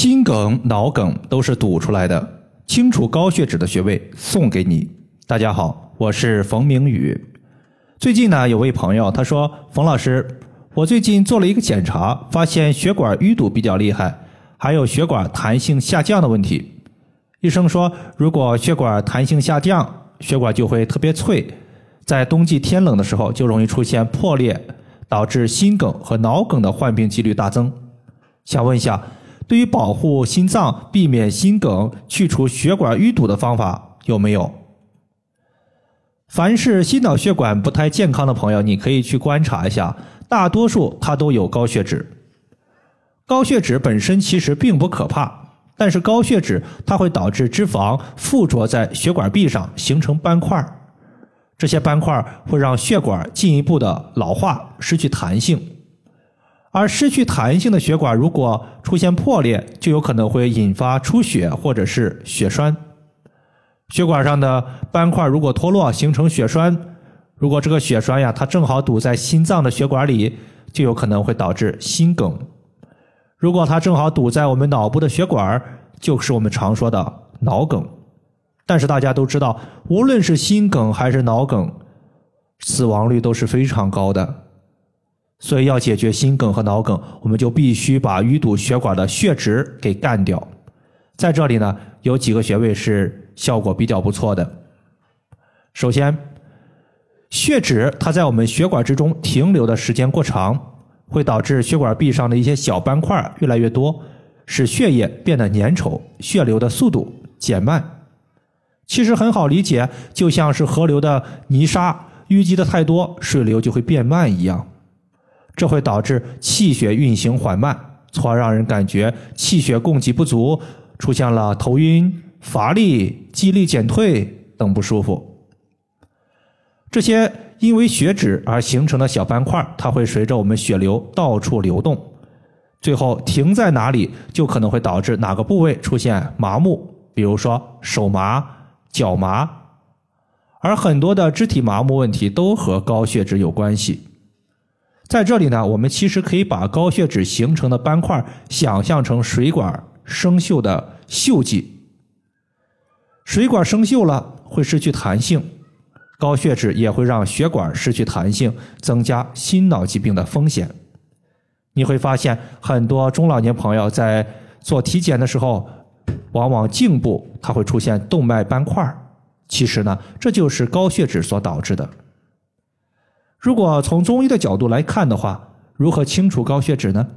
心梗、脑梗都是堵出来的，清除高血脂的穴位送给你。大家好，我是冯明宇。最近呢，有位朋友他说：“冯老师，我最近做了一个检查，发现血管淤堵比较厉害，还有血管弹性下降的问题。医生说，如果血管弹性下降，血管就会特别脆，在冬季天冷的时候就容易出现破裂，导致心梗和脑梗的患病几率大增。想问一下。”对于保护心脏、避免心梗、去除血管淤堵的方法有没有？凡是心脑血管不太健康的朋友，你可以去观察一下，大多数他都有高血脂。高血脂本身其实并不可怕，但是高血脂它会导致脂肪附着在血管壁上，形成斑块这些斑块会让血管进一步的老化，失去弹性。而失去弹性的血管如果出现破裂，就有可能会引发出血或者是血栓。血管上的斑块如果脱落形成血栓，如果这个血栓呀，它正好堵在心脏的血管里，就有可能会导致心梗。如果它正好堵在我们脑部的血管，就是我们常说的脑梗。但是大家都知道，无论是心梗还是脑梗，死亡率都是非常高的。所以要解决心梗和脑梗，我们就必须把淤堵血管的血脂给干掉。在这里呢，有几个穴位是效果比较不错的。首先，血脂它在我们血管之中停留的时间过长，会导致血管壁上的一些小斑块越来越多，使血液变得粘稠，血流的速度减慢。其实很好理解，就像是河流的泥沙淤积的太多，水流就会变慢一样。这会导致气血运行缓慢，从而让人感觉气血供给不足，出现了头晕、乏力、记忆力减退等不舒服。这些因为血脂而形成的小斑块，它会随着我们血流到处流动，最后停在哪里，就可能会导致哪个部位出现麻木，比如说手麻、脚麻，而很多的肢体麻木问题都和高血脂有关系。在这里呢，我们其实可以把高血脂形成的斑块想象成水管生锈的锈迹。水管生锈了，会失去弹性，高血脂也会让血管失去弹性，增加心脑疾病的风险。你会发现，很多中老年朋友在做体检的时候，往往颈部它会出现动脉斑块其实呢，这就是高血脂所导致的。如果从中医的角度来看的话，如何清除高血脂呢？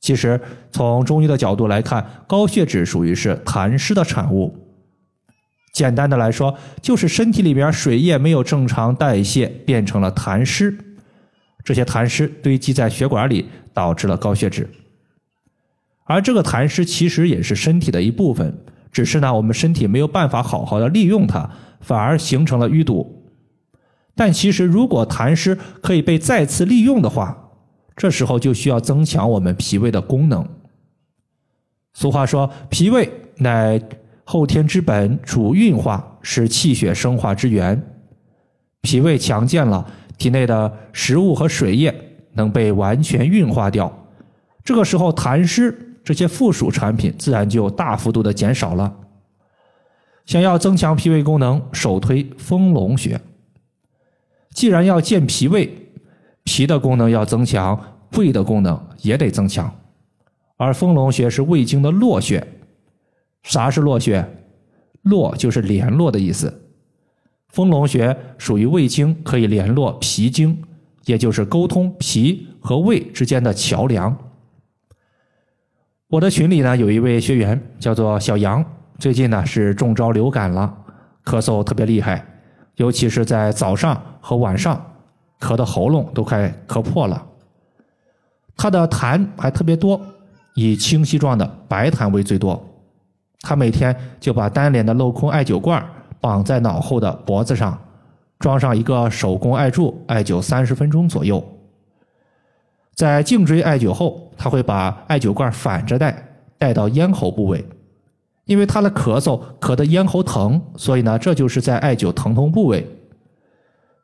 其实从中医的角度来看，高血脂属于是痰湿的产物。简单的来说，就是身体里边水液没有正常代谢，变成了痰湿。这些痰湿堆积在血管里，导致了高血脂。而这个痰湿其实也是身体的一部分，只是呢我们身体没有办法好好的利用它，反而形成了淤堵。但其实，如果痰湿可以被再次利用的话，这时候就需要增强我们脾胃的功能。俗话说：“脾胃乃后天之本，主运化，是气血生化之源。”脾胃强健了，体内的食物和水液能被完全运化掉，这个时候痰湿这些附属产品自然就大幅度的减少了。想要增强脾胃功能，首推丰隆穴。既然要健脾胃，脾的功能要增强，胃的功能也得增强。而丰隆穴是胃经的络穴。啥是络穴？络就是联络的意思。丰隆穴属于胃经，可以联络脾经，也就是沟通脾和胃之间的桥梁。我的群里呢有一位学员叫做小杨，最近呢是中招流感了，咳嗽特别厉害。尤其是在早上和晚上，咳的喉咙都快咳破了。他的痰还特别多，以清晰状的白痰为最多。他每天就把单脸的镂空艾灸罐绑在脑后的脖子上，装上一个手工艾柱，艾灸三十分钟左右。在颈椎艾灸后，他会把艾灸罐反着戴，戴到咽喉部位。因为他的咳嗽咳得咽喉疼，所以呢，这就是在艾灸疼痛部位。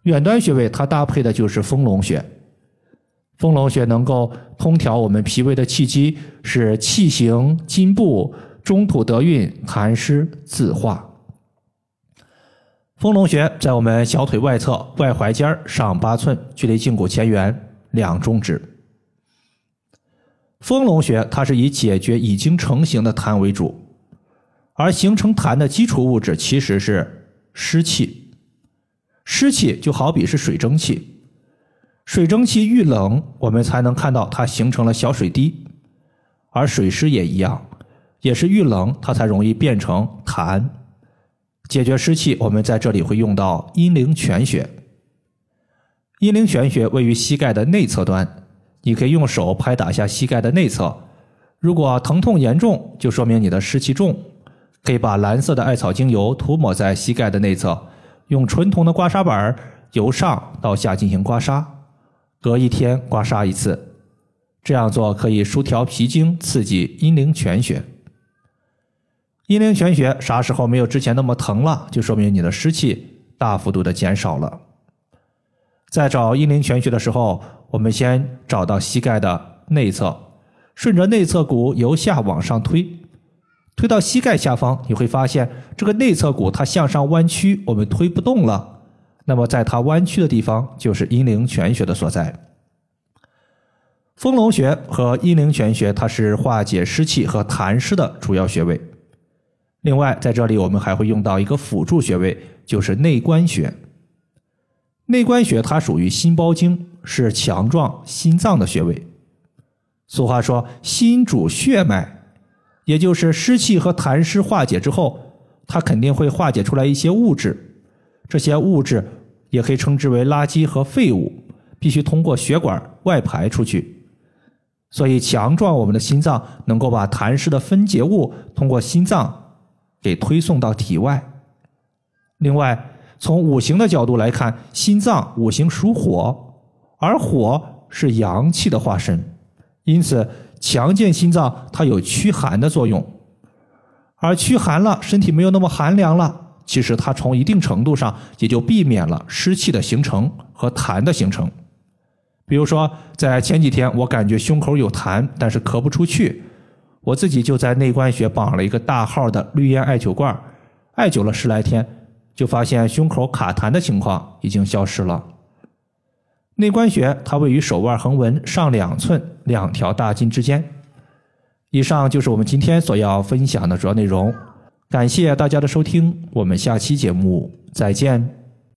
远端穴位，它搭配的就是丰隆穴。丰隆穴能够通调我们脾胃的气机，使气行筋布，中土得运，痰湿自化。丰隆穴在我们小腿外侧外踝尖上八寸，距离胫骨前缘两中指。丰隆穴它是以解决已经成型的痰为主，而形成痰的基础物质其实是湿气。湿气就好比是水蒸气，水蒸气遇冷，我们才能看到它形成了小水滴，而水湿也一样，也是遇冷它才容易变成痰。解决湿气，我们在这里会用到阴陵泉穴。阴陵泉穴位于膝盖的内侧端，你可以用手拍打下膝盖的内侧，如果疼痛严重，就说明你的湿气重，可以把蓝色的艾草精油涂抹在膝盖的内侧。用纯铜的刮痧板由上到下进行刮痧，隔一天刮痧一次，这样做可以舒调脾经，刺激阴陵泉穴。阴陵泉穴啥时候没有之前那么疼了，就说明你的湿气大幅度的减少了。在找阴陵泉穴的时候，我们先找到膝盖的内侧，顺着内侧骨由下往上推。推到膝盖下方，你会发现这个内侧骨它向上弯曲，我们推不动了。那么在它弯曲的地方，就是阴陵泉穴的所在。丰隆穴和阴陵泉穴，它是化解湿气和痰湿的主要穴位。另外，在这里我们还会用到一个辅助穴位，就是内关穴。内关穴它属于心包经，是强壮心脏的穴位。俗话说，心主血脉。也就是湿气和痰湿化解之后，它肯定会化解出来一些物质，这些物质也可以称之为垃圾和废物，必须通过血管外排出去。所以，强壮我们的心脏，能够把痰湿的分解物通过心脏给推送到体外。另外，从五行的角度来看，心脏五行属火，而火是阳气的化身，因此。强健心脏，它有驱寒的作用，而驱寒了，身体没有那么寒凉了。其实它从一定程度上也就避免了湿气的形成和痰的形成。比如说，在前几天，我感觉胸口有痰，但是咳不出去，我自己就在内关穴绑了一个大号的绿烟艾灸罐，艾灸了十来天，就发现胸口卡痰的情况已经消失了。内关穴它位于手腕横纹上两寸两条大筋之间。以上就是我们今天所要分享的主要内容，感谢大家的收听，我们下期节目再见。